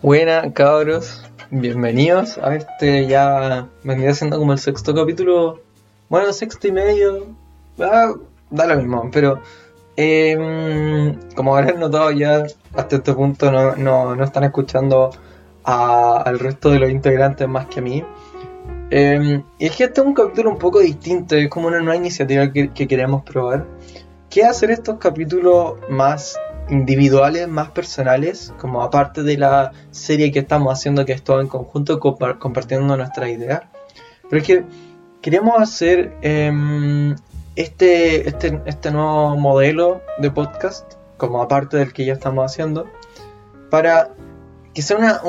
Buenas cabros, bienvenidos a este ya vendría siendo como el sexto capítulo, bueno, sexto y medio, ah, da lo mismo, pero em, como habrán notado ya hasta este punto no, no, están escuchando al resto de los integrantes más que a mí. Em, y es que este es un capítulo un poco distinto, es como una nueva iniciativa que, que queremos probar, que hacer estos capítulos más individuales más personales, como aparte de la serie que estamos haciendo, que es todo en conjunto, compartiendo nuestras ideas. Pero es que queremos hacer em, este, este, este nuevo modelo de podcast, como aparte del que ya estamos haciendo, para que sea una,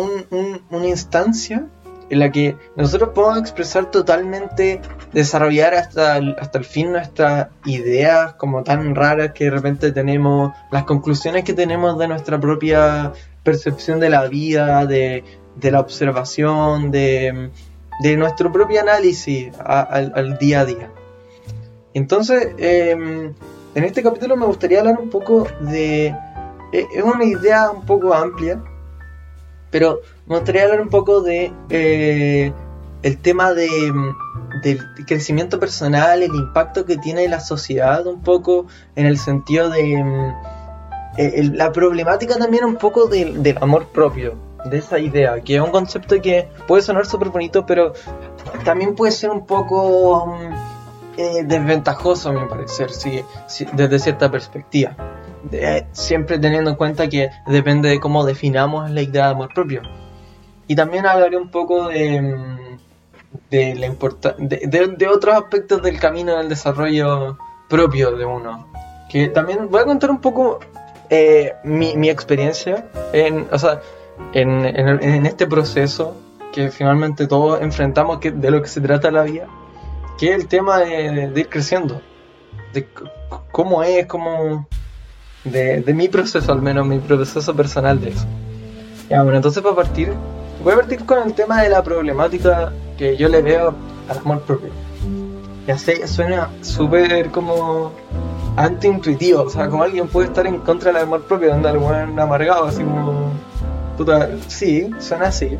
una instancia en la que nosotros podemos expresar totalmente, desarrollar hasta el, hasta el fin nuestras ideas como tan raras que de repente tenemos, las conclusiones que tenemos de nuestra propia percepción de la vida, de, la observación, de, nuestro propio análisis al, día a día. Entonces, em, en este capítulo me gustaría hablar un poco de... Eh, es una idea un poco amplia, pero me gustaría hablar un poco de eh, el tema de, del crecimiento personal, el impacto que tiene la sociedad un poco en el sentido de mm, eh, la problemática también un poco del amor propio, de esa idea, que es un concepto que puede sonar súper bonito, pero también puede ser un poco mm, eh, desventajoso, a mi parecer, si, desde cierta perspectiva. Siempre teniendo en cuenta que depende de cómo definamos la idea de amor propio. Y también hablaré un poco de, de, la de, otros aspectos del camino del desarrollo propio de uno. Que también voy a contar un poco eh, mi, experiencia en, o sea, en, en, este proceso que finalmente todos enfrentamos que, de lo que se trata la vida, que es el tema de, ir creciendo, de cómo es, cómo, de, de mi proceso al menos, mi proceso personal de eso. Ya, bueno, entonces para partir, Voy a partir con el tema de la problemática que yo le veo al amor propio. Ya sé, suena súper como anti-intuitivo, o sea, como alguien puede estar en contra del amor propio, donde algún amargado, así como. Puta, sí, suena así.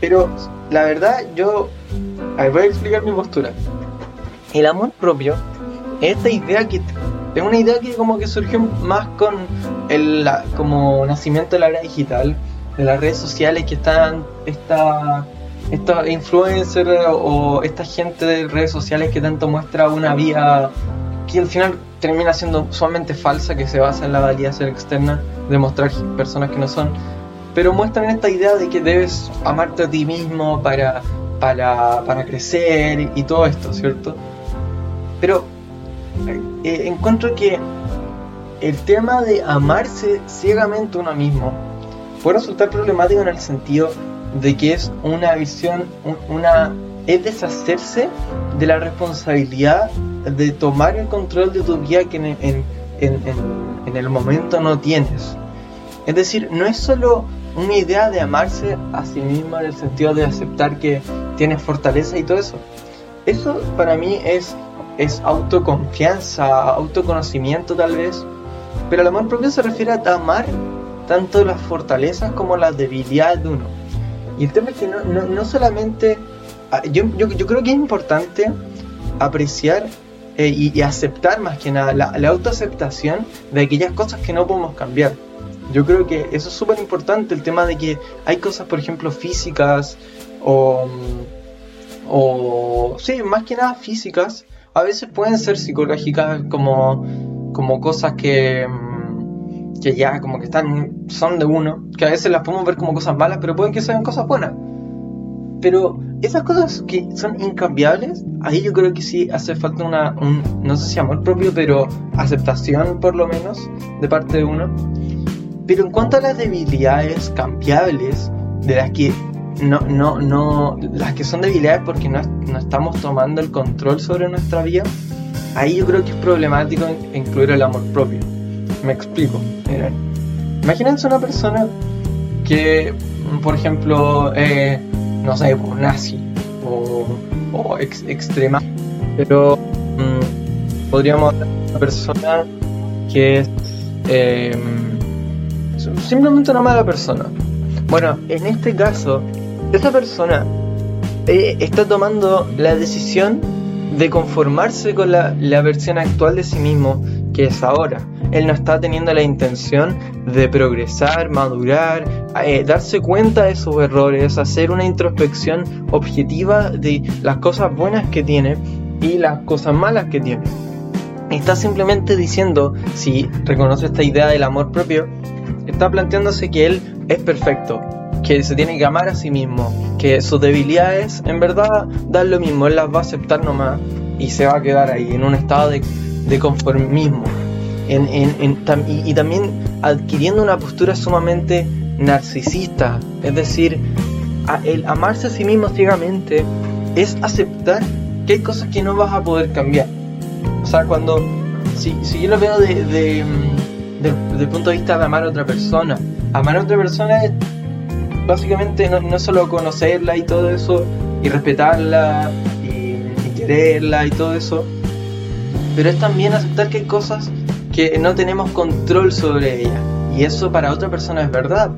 Pero la verdad, yo. A voy a explicar mi postura. El amor propio es esta idea que. Es una idea que como que surgió más con el como nacimiento de la era digital de las redes sociales que están esta, estos influencers o esta gente de redes sociales que tanto muestra una vida que al final termina siendo sumamente falsa, que se basa en la validación externa de mostrar personas que no son, pero muestran esta idea de que debes amarte a ti mismo para, para, para crecer y todo esto, ¿cierto? Pero eh, encuentro que el tema de amarse ciegamente uno mismo puede resultar problemático en el sentido de que es una visión, una es deshacerse de la responsabilidad de tomar el control de tu vida que en, en, el momento no tienes. Es decir, no es solo una idea de amarse a sí mismo en el sentido de aceptar que tienes fortaleza y todo eso. Eso para mí es, es autoconfianza, autoconocimiento tal vez. Pero el amor propio se refiere a amar tanto las fortalezas como las debilidades de uno. Y el tema es que no, no, solamente, ah, yo, yo, yo, creo que es importante apreciar eh, y, aceptar más que nada la, la, autoaceptación de aquellas cosas que no podemos cambiar. Yo creo que eso es súper importante, el tema de que hay cosas, por ejemplo, físicas o, o, sí, más que nada físicas, a veces pueden ser psicológicas como, como cosas que que ya como que están, son de uno, que a veces las podemos ver como cosas malas, pero pueden que sean cosas buenas. Pero esas cosas que son incambiables, ahí yo creo que sí hace falta una, un, no sé si amor propio, pero aceptación por lo menos de parte de uno. Pero en cuanto a las debilidades cambiables, de las que no, no, no, las que son debilidades porque no, no estamos tomando el control sobre nuestra vida, ahí yo creo que es problemático incluir el amor propio. Me explico. Miren. Imagínense una persona que, por ejemplo, eh, no sé, nazi o, o extrema, pero mm, podríamos una persona que es em, simplemente una mala persona. Bueno, en este caso, esa persona eh, está tomando la decisión de conformarse con la, la versión actual de sí mismo, que es ahora. Él no está teniendo la intención de progresar, madurar, eh, darse cuenta de sus errores, hacer una introspección objetiva de las cosas buenas que tiene y las cosas malas que tiene. Está simplemente diciendo, si reconoce esta idea del amor propio, está planteándose que él es perfecto, que se tiene que amar a sí mismo, que sus debilidades en verdad dan lo mismo, él las va a aceptar nomás y se va a quedar ahí en un estado de, de conformismo. Y, también adquiriendo una postura sumamente narcisista, es decir, el amarse a sí mismo ciegamente es aceptar que hay cosas que no vas a poder cambiar. O sea, cuando, si, si yo lo veo de, de, de, punto de vista de amar a otra persona, amar a otra persona es básicamente no, no solo conocerla y todo eso, y respetarla, y, quererla y todo eso, pero es también aceptar que hay cosas que no tenemos control sobre ella. Y eso para otra persona es verdad.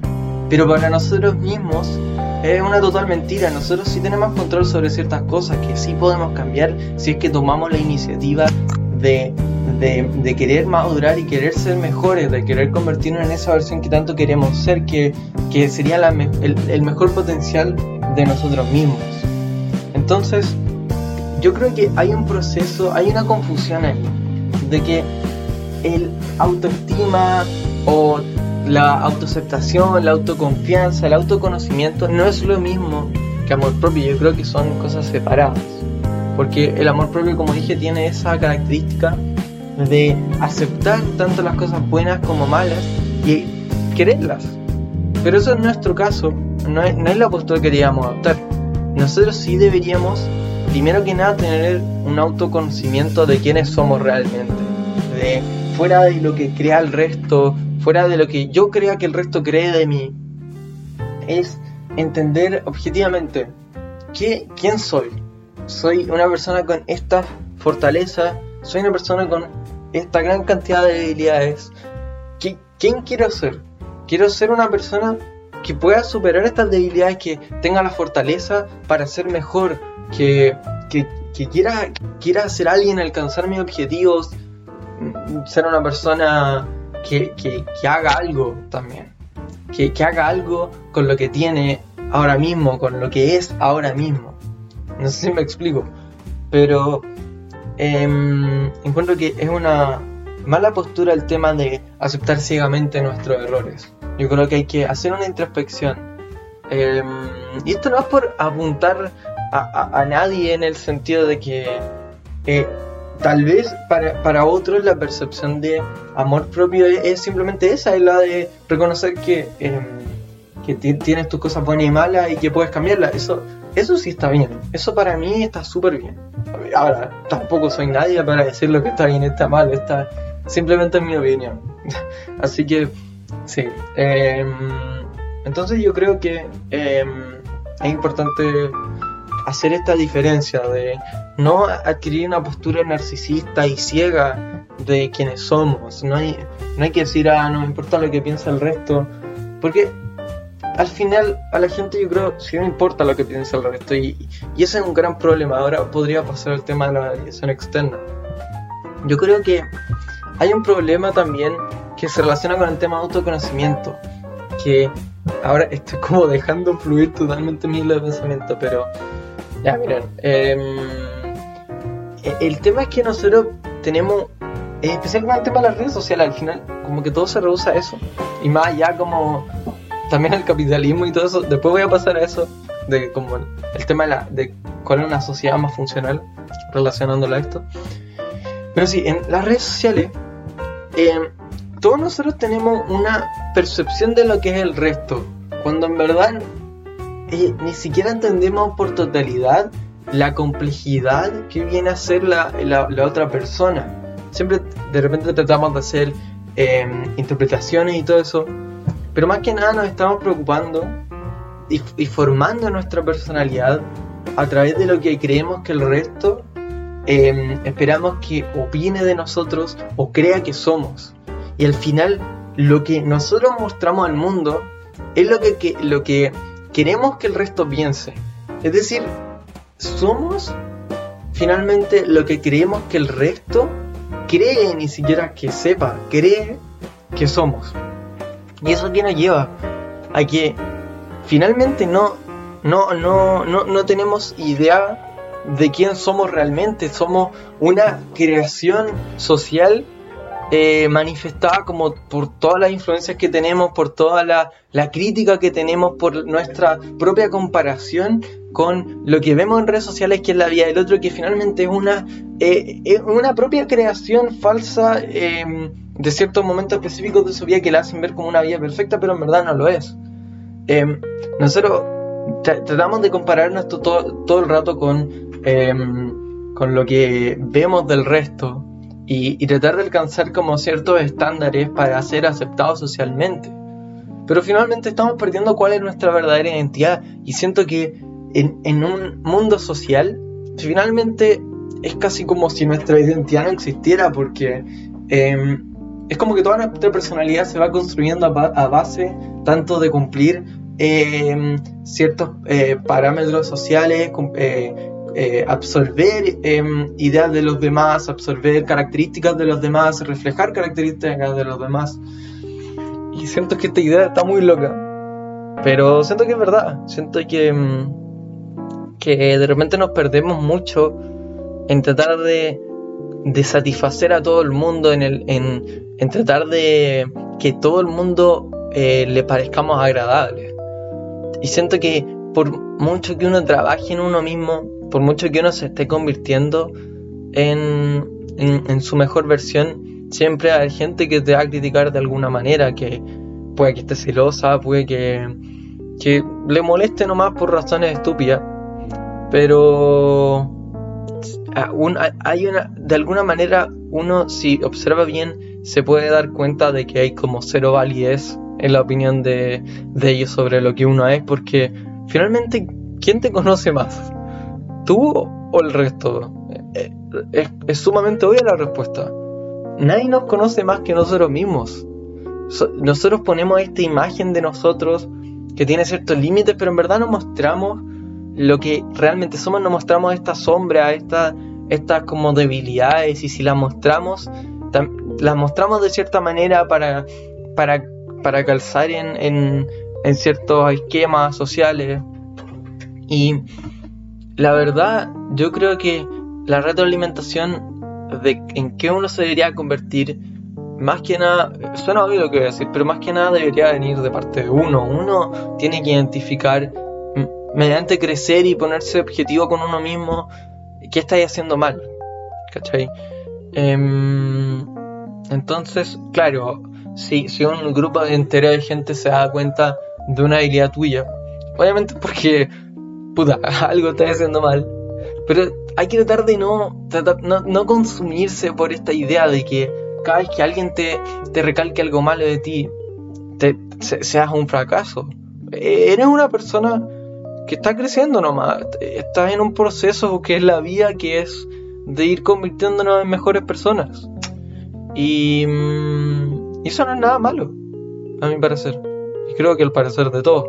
Pero para nosotros mismos es una total mentira. Nosotros sí tenemos control sobre ciertas cosas que sí podemos cambiar si es que tomamos la iniciativa de, de, querer madurar y querer ser mejores, de querer convertirnos en esa versión que tanto queremos ser, que, que sería el, el mejor potencial de nosotros mismos. Entonces, yo creo que hay un proceso, hay una confusión ahí, de que el autoestima o la autoaceptación, la autoconfianza, el autoconocimiento no es lo mismo que amor propio. Yo creo que son cosas separadas. Porque el amor propio, como dije, tiene esa característica de aceptar tanto las cosas buenas como malas y quererlas. Pero eso es nuestro caso, no es, no es la postura que queríamos adoptar. Nosotros sí deberíamos, primero que nada, tener un autoconocimiento de quiénes somos realmente. De fuera de lo que crea el resto, fuera de lo que yo crea que el resto cree de mí, es entender objetivamente ¿qué, quién soy. Soy una persona con esta fortaleza, soy una persona con esta gran cantidad de debilidades. ¿Quién quiero ser? Quiero ser una persona que pueda superar estas debilidades, que tenga la fortaleza para ser mejor, que, que, que quiera, quiera ser alguien, alcanzar mis objetivos, ser una persona que, haga algo también. Que, haga algo con lo que tiene ahora mismo, con lo que es ahora mismo. No sé si me explico. Pero em, encuentro que es una mala postura el tema de aceptar ciegamente nuestros errores. Yo creo que hay que hacer una introspección. Em, y esto no es por apuntar a, nadie en el sentido de que eh, tal vez para, para otros la percepción de amor propio es, simplemente esa, es la de reconocer que, em, que tienes tus cosas buenas y malas y que puedes cambiarlas. Eso, eso sí está bien, eso para mí está súper bien. Ahora, tampoco soy nadie para decir lo que está bien está mal, está simplemente en mi opinión. Así que, sí. Em, entonces yo creo que em, es importante hacer esta diferencia de no adquirir una postura narcisista y ciega de quienes somos. No hay, no hay que decir, ah, no importa lo que piensa el resto, porque al final a la gente yo creo sí me importa lo que piensa el resto y, y ese es un gran problema. Ahora podría pasar el tema de la validación externa. Yo creo que hay un problema también que se relaciona con el tema de autoconocimiento, que ahora estoy como dejando fluir totalmente mi hilo de pensamiento, pero ya, miren. Em, e, el tema es que nosotros tenemos, especialmente de las redes sociales, al final, como que todo se reduce a eso. Y más allá, como también el capitalismo y todo eso. Después voy a pasar a eso, de como el, tema de, la, de cuál es una sociedad más funcional, relacionándola a esto. Pero sí, en las redes sociales, em, todos nosotros tenemos una percepción de lo que es el resto. Cuando en verdad ni siquiera entendemos por totalidad la complejidad que viene a ser la, otra persona. Siempre de repente tratamos de hacer em, interpretaciones y todo eso, pero más que nada nos estamos preocupando y, formando nuestra personalidad a través de lo que creemos que el resto em, esperamos que opine de nosotros o crea que somos. Y al final lo que nosotros mostramos al mundo es lo que, lo que queremos que el resto piense. Es decir, somos finalmente lo que creemos que el resto cree, ni siquiera que sepa, cree que somos. Y eso que nos lleva a que finalmente no, no, no, no, no tenemos idea de quién somos realmente. Somos una creación social eh, manifestada como por todas las influencias que tenemos, por toda la, crítica que tenemos, por nuestra propia comparación con lo que vemos en redes sociales que es la vida del otro, que finalmente es una, eh, una propia creación falsa em, de ciertos momentos específicos de su vida que la hacen ver como una vida perfecta, pero en verdad no lo es. Em, nosotros tratamos de compararnos todo, todo el rato con, em, con lo que vemos del resto y, tratar de alcanzar como ciertos estándares para ser aceptados socialmente. Pero finalmente estamos perdiendo cuál es nuestra verdadera identidad y siento que en, un mundo social finalmente es casi como si nuestra identidad no existiera porque em, es como que toda nuestra personalidad se va construyendo a, base tanto de cumplir em, ciertos eh, parámetros sociales, eh, eh, absorber ideas de los demás, absorber características de los demás, reflejar características de los demás. Y siento que esta idea está muy loca. Pero siento que es verdad. Siento que, em, que de repente nos perdemos mucho en tratar de, de satisfacer a todo el mundo, en, el, en, tratar de que todo el mundo eh, le parezcamos agradables. Y siento que por mucho que uno trabaje en uno mismo, por mucho que uno se esté convirtiendo en, en, su mejor versión, siempre hay gente que te va a criticar de alguna manera, que puede que esté celosa, puede que, que le moleste nomás por razones estúpidas, pero hay una, de alguna manera uno si observa bien se puede dar cuenta de que hay como cero validez en la opinión de, ellos sobre lo que uno es, porque finalmente, ¿quién te conoce más? ¿Tú o el resto? Eh, eh, es, sumamente obvia la respuesta. Nadie nos conoce más que nosotros mismos. nosotros ponemos esta imagen de nosotros que tiene ciertos límites, pero en verdad nos mostramos lo que realmente somos, nos mostramos esta sombra, estas estas como debilidades, y si las mostramos, las mostramos de cierta manera para, para, para calzar en, en, en ciertos esquemas sociales. Y la verdad, yo creo que la retroalimentación de en qué uno se debería convertir, más que nada, suena obvio lo que voy a decir, pero más que nada debería venir de parte de uno. Uno tiene que identificar, mediante crecer y ponerse objetivo con uno mismo, qué estáis haciendo mal. ¿Cachai? Em, entonces, claro, si, si un grupo entero de gente se da cuenta de una habilidad tuya, obviamente porque puta, algo está haciendo mal. Pero hay que tratar de no, no, consumirse por esta idea de que cada vez que alguien te, te recalque algo malo de ti, seas un fracaso. E, eres una persona que está creciendo nomás. Estás en un proceso que es la vida, que es de ir convirtiéndonos en mejores personas. Y, mm, y eso no es nada malo, a mi parecer. Y creo que el parecer de todos.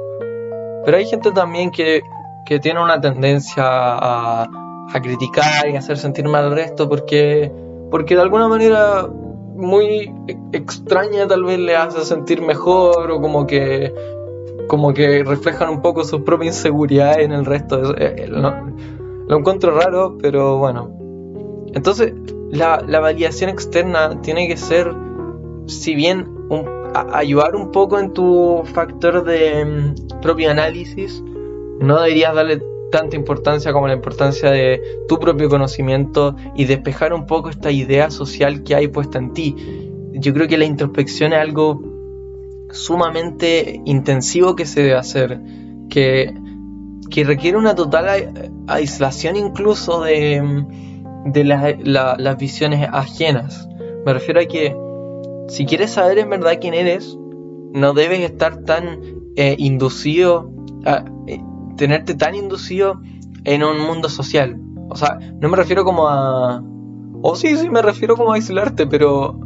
Pero hay gente también que que tiene una tendencia a, a criticar y hacer sentir mal al resto porque, porque de alguna manera muy extraña tal vez le hace sentir mejor o como que como que reflejan un poco su propia inseguridad en el resto. Eh, lo encuentro raro, pero bueno. Entonces, la, la, validación externa tiene que ser, si bien ayudar un poco en tu factor de mm, propio análisis, no deberías darle tanta importancia como la importancia de tu propio conocimiento y despejar un poco esta idea social que hay puesta en ti. Yo creo que la introspección es algo sumamente intensivo que se debe hacer, que, que requiere una total aislación incluso de, de las visiones ajenas. Me refiero a que si quieres saber en verdad quién eres, no debes estar tan eh, inducido a, eh, tenerte tan inducido en un mundo social. O sea, no me refiero como a... O sí, sí, me refiero como a aislarte, pero...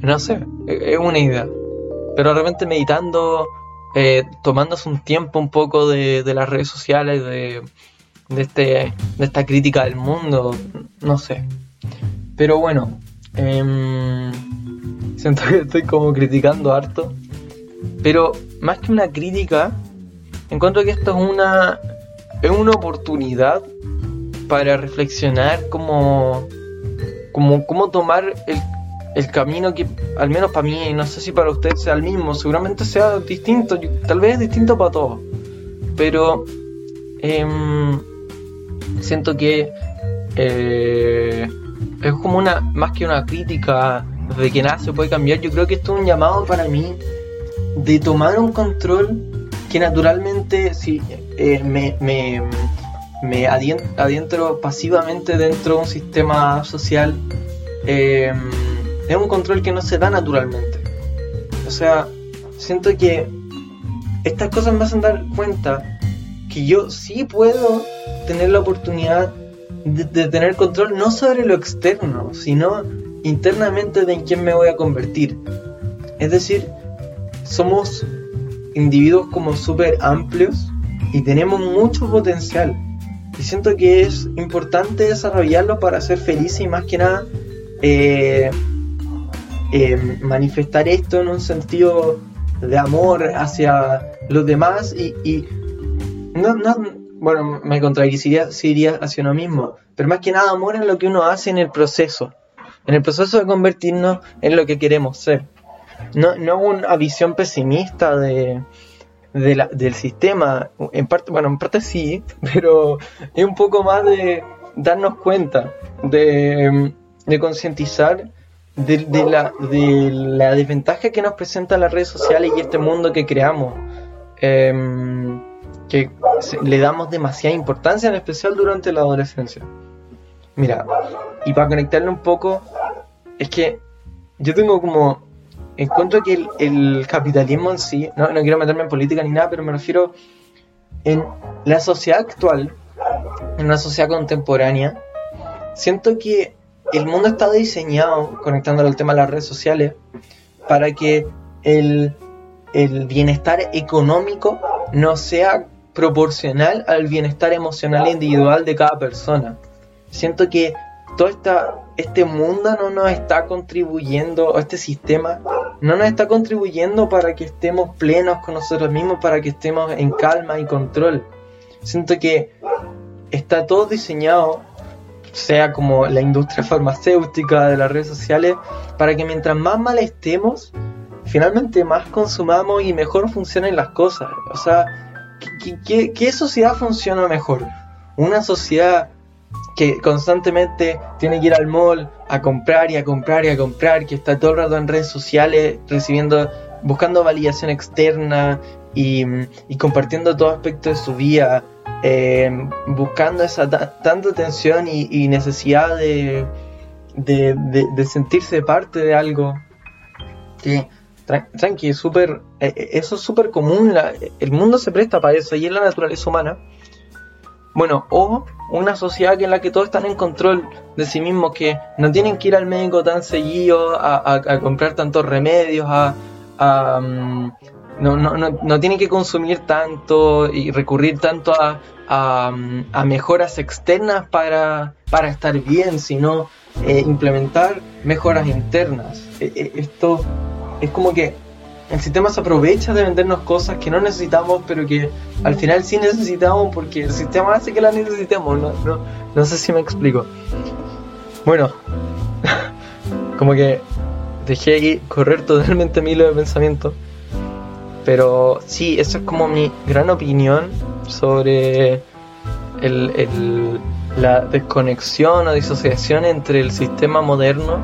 No sé, e-, es una idea. Pero realmente meditando eh, tomándose un tiempo un poco de, las redes sociales, de, de, este, de esta crítica del mundo, no sé. Pero bueno, em, siento que estoy como criticando harto. Pero más que una crítica, encuentro que esto es una, es una oportunidad para reflexionar como, como, cómo tomar el, el, camino que, al menos para mí, no sé si para usted sea el mismo, seguramente sea distinto, tal vez es distinto para todos, pero em, siento que eh, es como una, más que una crítica de que nada se puede cambiar, yo creo que esto es un llamado para mí de tomar un control que naturalmente si eh, me, me, me adentro pasivamente dentro de un sistema social em, es un control que no se da naturalmente. O sea, siento que estas cosas me hacen dar cuenta que yo sí puedo tener la oportunidad de, tener control no sobre lo externo, sino internamente de en quién me voy a convertir. Es decir, somos individuos como súper amplios y tenemos mucho potencial. Y siento que es importante desarrollarlo para ser feliz y más que nada eh, eh, manifestar esto en un sentido de amor hacia los demás y, no, no, bueno, me contradiciría hacia uno mismo, pero más que nada amor en lo que uno hace en el proceso, en el proceso de convertirnos en lo que queremos ser. No, no una visión pesimista de, del sistema. En parte, bueno, en parte sí, pero es un poco más de darnos cuenta, de, de concientizar de, la, de la desventaja que nos presentan las redes sociales y este mundo que creamos. Em, que le damos demasiada importancia, en especial durante la adolescencia. Mira, y para conectarle un poco, es que yo tengo como encuentro que el, capitalismo en sí, no, no, quiero meterme en política ni nada, pero me refiero en la sociedad actual, en una sociedad contemporánea, siento que el mundo está diseñado, conectándolo al tema de las redes sociales, para que el, el bienestar económico no sea proporcional al bienestar emocional individual de cada persona. Siento que todo esta, este mundo no nos está contribuyendo, o este sistema no nos está contribuyendo para que estemos plenos con nosotros mismos, para que estemos en calma y control. Siento que está todo diseñado, sea como la industria farmacéutica de las redes sociales, para que mientras más mal estemos, finalmente más consumamos y mejor funcionen las cosas. O sea, ¿qué, qué sociedad funciona mejor? Una sociedad que constantemente tiene que ir al mall a comprar y a comprar y a comprar, que está todo el rato en redes sociales recibiendo, buscando validación externa y, compartiendo todo aspecto de su vida, eh, buscando esa tanta atención y, necesidad de, de, sentirse parte de algo. Que, tranqui, super, eh, eh, eso es súper común, el mundo se presta para eso y es la naturaleza humana. Bueno, o una sociedad en la que todos están en control de sí mismos, que no tienen que ir al médico tan seguido a, comprar tantos remedios, a, mm, no, no, no, tienen que consumir tanto y recurrir tanto a, mm, mejoras externas para, para estar bien, sino eh, implementar mejoras internas. E, e, esto es como que el sistema se aprovecha de vendernos cosas que no necesitamos, pero que al final sí necesitamos porque el sistema hace que las necesitemos. No, no, sé si me explico. Bueno, como que dejé correr totalmente mi hilo de pensamiento. Pero sí, esa es como mi gran opinión sobre el, la desconexión o disociación entre el sistema moderno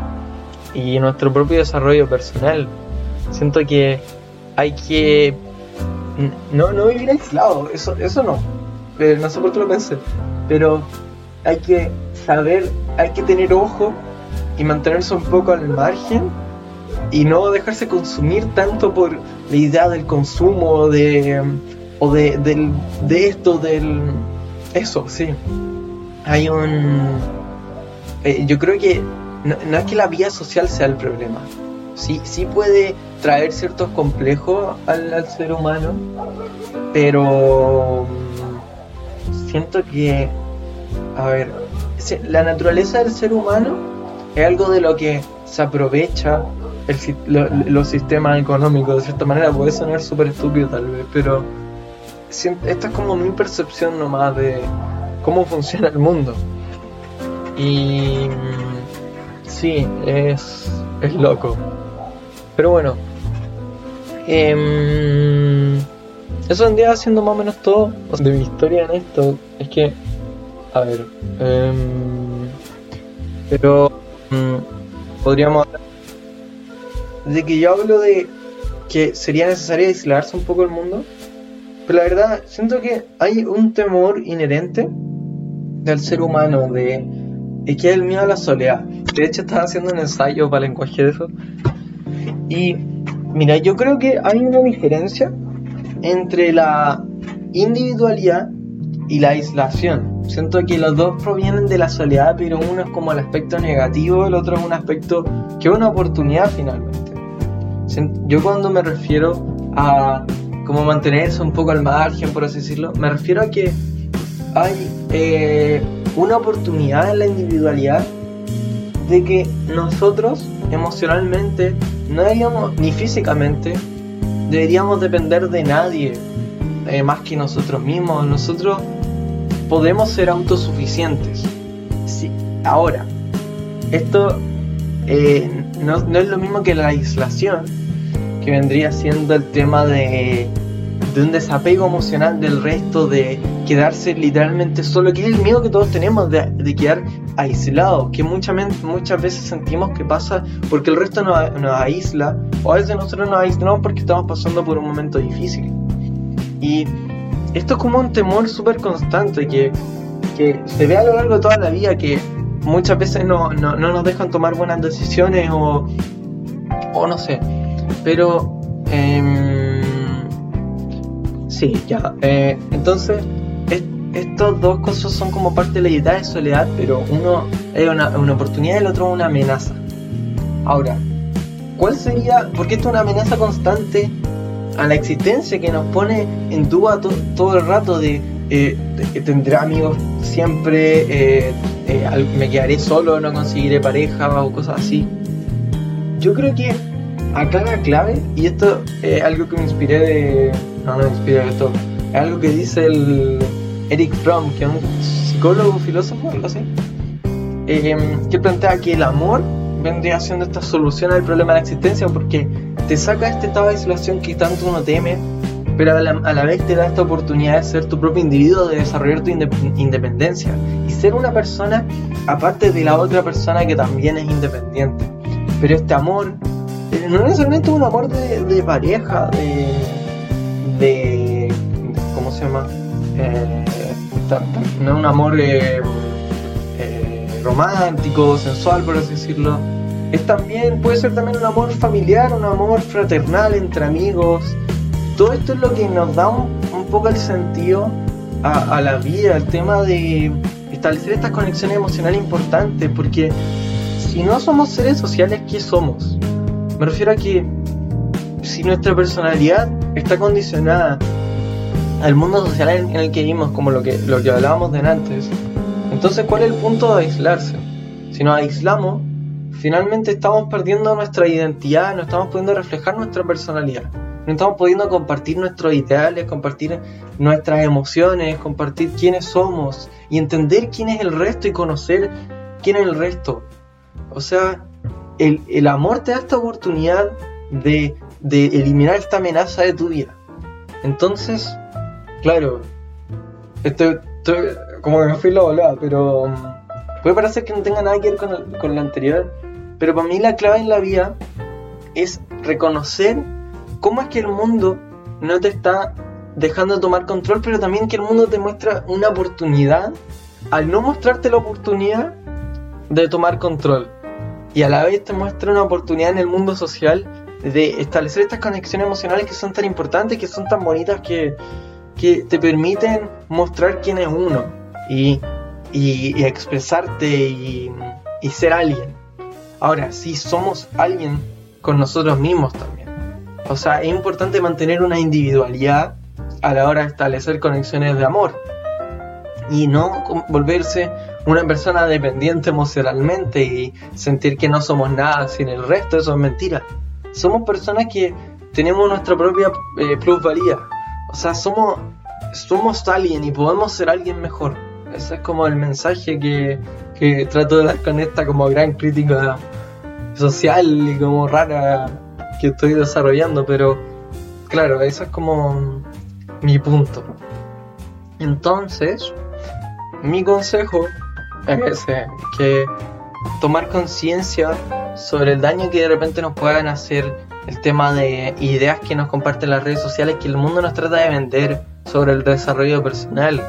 y nuestro propio desarrollo personal. Siento que hay que no, no vivir aislado, eso, eso no. Pero no sé por qué lo pensé. Pero hay que saber, hay que tener ojo y mantenerse un poco al margen y no dejarse consumir tanto por la idea del consumo de, o de, del, de esto, del... Eso, sí. Hay un... Eh, yo creo que no, es que la vía social sea el problema, sí, sí puede traer ciertos complejos al, ser humano, pero mm, siento que, a ver, la naturaleza del ser humano es algo de lo que se aprovecha los sistemas económicos, de cierta manera puede sonar súper estúpido tal vez, pero esta es como mi percepción nomás de cómo funciona el mundo. Y mm, sí, es, es loco. Pero bueno, eh, eso vendría haciendo más o menos todo de mi historia en esto. Es que, a ver, em, pero mm, podríamos de que yo hablo de que sería necesario aislarse un poco el mundo. Pero la verdad, siento que hay un temor inherente del ser humano de, de que es el miedo a la soledad. De hecho, estaba haciendo un ensayo para el lenguaje de eso. Y mira, yo creo que hay una diferencia entre la individualidad y la aislación. Siento que los dos provienen de la soledad, pero uno es como el aspecto negativo, el otro es un aspecto que es una oportunidad finalmente. Yo cuando me refiero a como mantenerse un poco al margen, por así decirlo, me refiero a que hay eh, una oportunidad en la individualidad de que nosotros emocionalmente no deberíamos, ni físicamente, deberíamos depender de nadie eh, más que nosotros mismos. Nosotros podemos ser autosuficientes. Sí, ahora, esto eh, no, no es lo mismo que la aislación, que vendría siendo el tema de de un desapego emocional del resto, de quedarse literalmente solo, que es el miedo que todos tenemos de, quedar aislados, que muchas, muchas veces sentimos que pasa porque el resto nos, aísla, o a veces nosotros nos aislamos porque estamos pasando por un momento difícil. Y esto es como un temor súper constante que, que se ve a lo largo de toda la vida, que muchas veces no, no, no nos dejan tomar buenas decisiones o, o no sé, pero... Eh, Sí, ya. Eh, entonces, estos dos cosas son como parte de la idea de soledad, pero uno es una, oportunidad y el otro una amenaza. Ahora, ¿cuál sería? Porque esto es una amenaza constante a la existencia que nos pone en duda todo el rato de, eh, tendré amigos siempre, eh, eh, me quedaré solo, no conseguiré pareja o cosas así. Yo creo que acá la clave, y esto es algo que me inspiré de no me inspira esto. Es algo que dice el Eric Fromm, que es un psicólogo, filósofo, algo así, eh, que plantea que el amor vendría siendo esta solución al problema de la existencia porque te saca este estado de aislación que tanto uno teme, pero a la, vez te da esta oportunidad de ser tu propio individuo, de desarrollar tu independencia y ser una persona aparte de la otra persona que también es independiente. Pero este amor eh, no necesariamente un amor de pareja, de de, ¿cómo se llama? Eh, no un amor eh, eh, romántico, sensual, por así decirlo. Es también, puede ser también un amor familiar, un amor fraternal entre amigos. Todo esto es lo que nos da un, poco el sentido a, la vida, el tema de establecer estas conexiones emocionales importantes, porque si no somos seres sociales, ¿qué somos? Me refiero a que si nuestra personalidad está condicionada al mundo social en, el que vivimos, como lo que, lo que hablábamos de antes, entonces ¿cuál es el punto de aislarse? Si nos aislamos, finalmente estamos perdiendo nuestra identidad, no estamos pudiendo reflejar nuestra personalidad, no estamos pudiendo compartir nuestros ideales, compartir nuestras emociones, compartir quiénes somos y entender quién es el resto y conocer quién es el resto. O sea, el, el amor te da esta oportunidad de de eliminar esta amenaza de tu vida. Entonces, claro, esto, como que me fui la volada, pero um, puede parecer que no tenga nada que ver con, con lo anterior, pero para mí la clave en la vida es reconocer cómo es que el mundo no te está dejando tomar control, pero también que el mundo te muestra una oportunidad al no mostrarte la oportunidad de tomar control. Y a la vez te muestra una oportunidad en el mundo social de establecer estas conexiones emocionales que son tan importantes, que son tan bonitas, que, que te permiten mostrar quién es uno y, y, expresarte y, y, ser alguien. Ahora, si somos alguien con nosotros mismos también. O sea, es importante mantener una individualidad a la hora de establecer conexiones de amor y no volverse una persona dependiente emocionalmente y sentir que no somos nada sin el resto, eso es mentira. Somos personas que tenemos nuestra propia eh, plusvalía. O sea, somos, somos alguien y podemos ser alguien mejor. Ese es como el mensaje que, que trato de dar con esta como gran crítica social y como rara que estoy desarrollando, pero claro, eso es como mi punto. Entonces, mi consejo que tomar conciencia sobre el daño que de repente nos puedan hacer el tema de ideas que nos comparten las redes sociales que el mundo nos trata de vender sobre el desarrollo personal,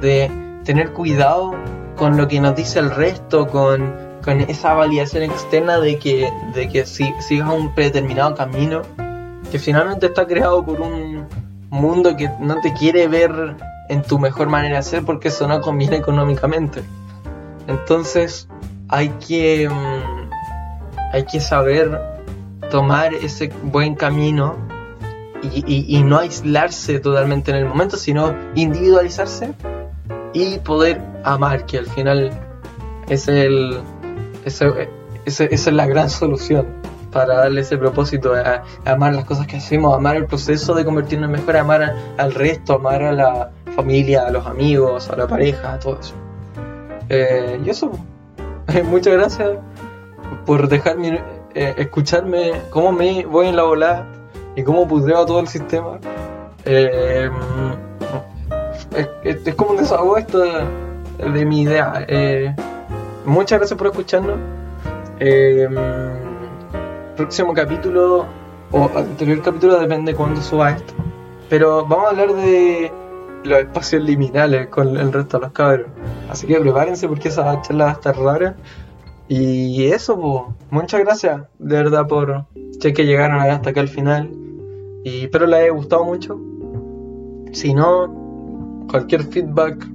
de tener cuidado con lo que nos dice el resto, con, con esa validación externa de que, de que si, sigas un predeterminado camino que finalmente está creado por un mundo que no te quiere ver en tu mejor manera de ser porque eso no conviene económicamente. Entonces hay que, mm, hay que saber tomar ese buen camino y, no aislarse totalmente en el momento, sino individualizarse y poder amar, que al final es el, esa es la gran solución para darle ese propósito a, amar las cosas que hacemos, amar el proceso de convertirnos en mejor, amar al resto, amar a la familia, a los amigos, a la pareja, a todo eso. Eh, y eso, muchas gracias por dejarme eh, escucharme cómo me voy en la volada y cómo pudreo todo el sistema. Eh, es, como un desahogo esto de, mi idea. muchas gracias por escucharnos. próximo capítulo o anterior capítulo depende de cuándo suba esto. Pero vamos a hablar de los espacios liminales con el resto de los cabros. Así que prepárense porque esa charla va a estar rara. Y eso, pues, muchas gracias de verdad por che que llegaron hasta acá al final. Y espero les haya gustado mucho. Si no, cualquier feedback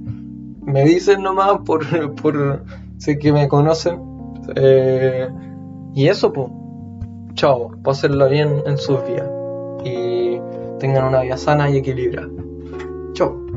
me dicen nomás por, por sé que me conocen. Eh, y eso, pues, chao, pásenlo bien en sus días. Y tengan una vida sana y equilibrada. Chao.